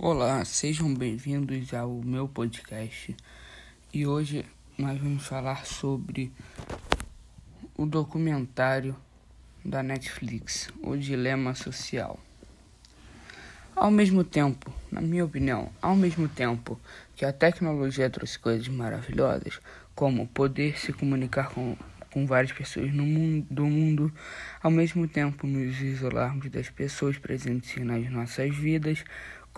Olá, sejam bem-vindos ao meu podcast e hoje nós vamos falar sobre o documentário da Netflix, O Dilema Social. Ao mesmo tempo, na minha opinião, ao mesmo tempo que a tecnologia trouxe coisas maravilhosas, como poder se comunicar com, com várias pessoas no mundo, do mundo, ao mesmo tempo nos isolarmos das pessoas presentes nas nossas vidas,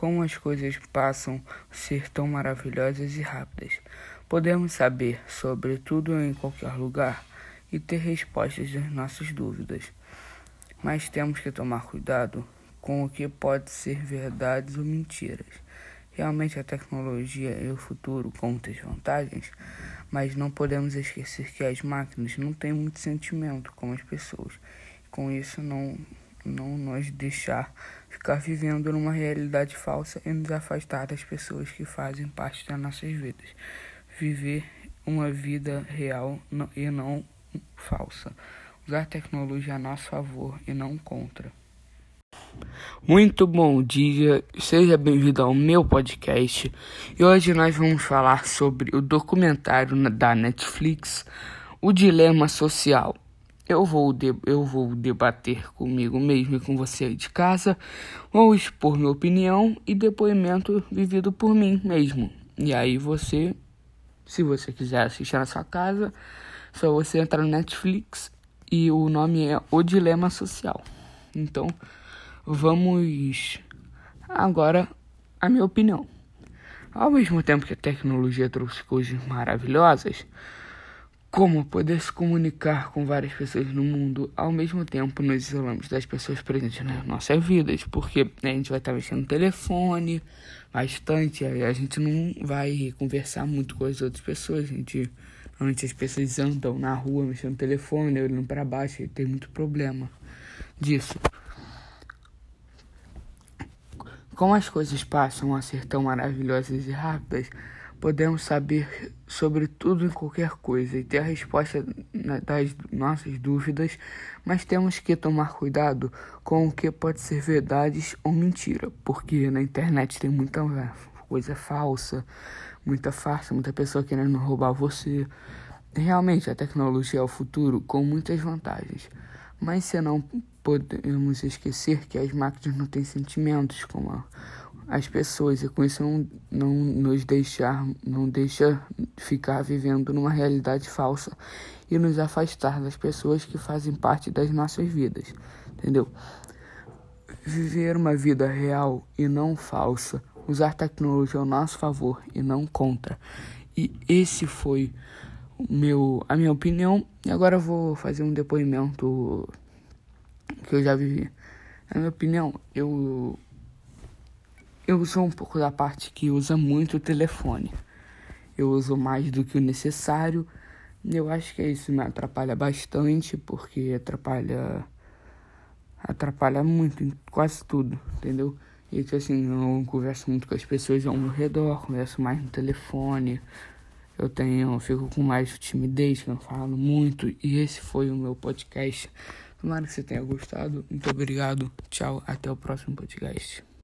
como as coisas passam a ser tão maravilhosas e rápidas. Podemos saber sobre tudo em qualquer lugar e ter respostas às nossas dúvidas. Mas temos que tomar cuidado com o que pode ser verdades ou mentiras. Realmente a tecnologia e o futuro muitas vantagens, mas não podemos esquecer que as máquinas não têm muito sentimento como as pessoas. Com isso não não nos deixar ficar vivendo numa realidade falsa e nos afastar das pessoas que fazem parte das nossas vidas. Viver uma vida real e não falsa. Usar tecnologia a nosso favor e não contra. Muito bom dia, seja bem-vindo ao meu podcast. E hoje nós vamos falar sobre o documentário da Netflix, O Dilema Social. Eu vou, eu vou debater comigo mesmo e com você de casa, vou expor minha opinião e depoimento vivido por mim mesmo. E aí você, se você quiser assistir na sua casa, só você entrar no Netflix e o nome é O Dilema Social. Então, vamos agora a minha opinião. Ao mesmo tempo que a tecnologia trouxe coisas maravilhosas, como poder se comunicar com várias pessoas no mundo ao mesmo tempo nos isolamos das pessoas presentes nas nossas vidas, porque né, a gente vai estar mexendo no telefone bastante, a gente não vai conversar muito com as outras pessoas, a gente normalmente as pessoas andam na rua mexendo no telefone, olhando para baixo, e tem muito problema disso. Como as coisas passam a ser tão maravilhosas e rápidas, podemos saber sobre tudo e qualquer coisa e ter a resposta das nossas dúvidas, mas temos que tomar cuidado com o que pode ser verdade ou mentira, porque na internet tem muita coisa falsa, muita farsa, muita pessoa querendo roubar você. Realmente a tecnologia é o futuro com muitas vantagens, mas se não podemos esquecer que as máquinas não têm sentimentos como a as pessoas e com isso não, não nos deixar, não deixa ficar vivendo numa realidade falsa e nos afastar das pessoas que fazem parte das nossas vidas, entendeu? Viver uma vida real e não falsa, usar tecnologia ao nosso favor e não contra. E esse foi meu, a minha opinião. E agora eu vou fazer um depoimento que eu já vivi. Na minha opinião, eu eu sou um pouco da parte que usa muito o telefone. Eu uso mais do que o necessário. Eu acho que isso me atrapalha bastante, porque atrapalha. Atrapalha muito em quase tudo, entendeu? E tipo assim, eu converso muito com as pessoas ao meu redor, converso mais no telefone. Eu tenho, eu fico com mais timidez, que não falo muito. E esse foi o meu podcast. Tomara que você tenha gostado. Muito obrigado. Tchau. Até o próximo podcast.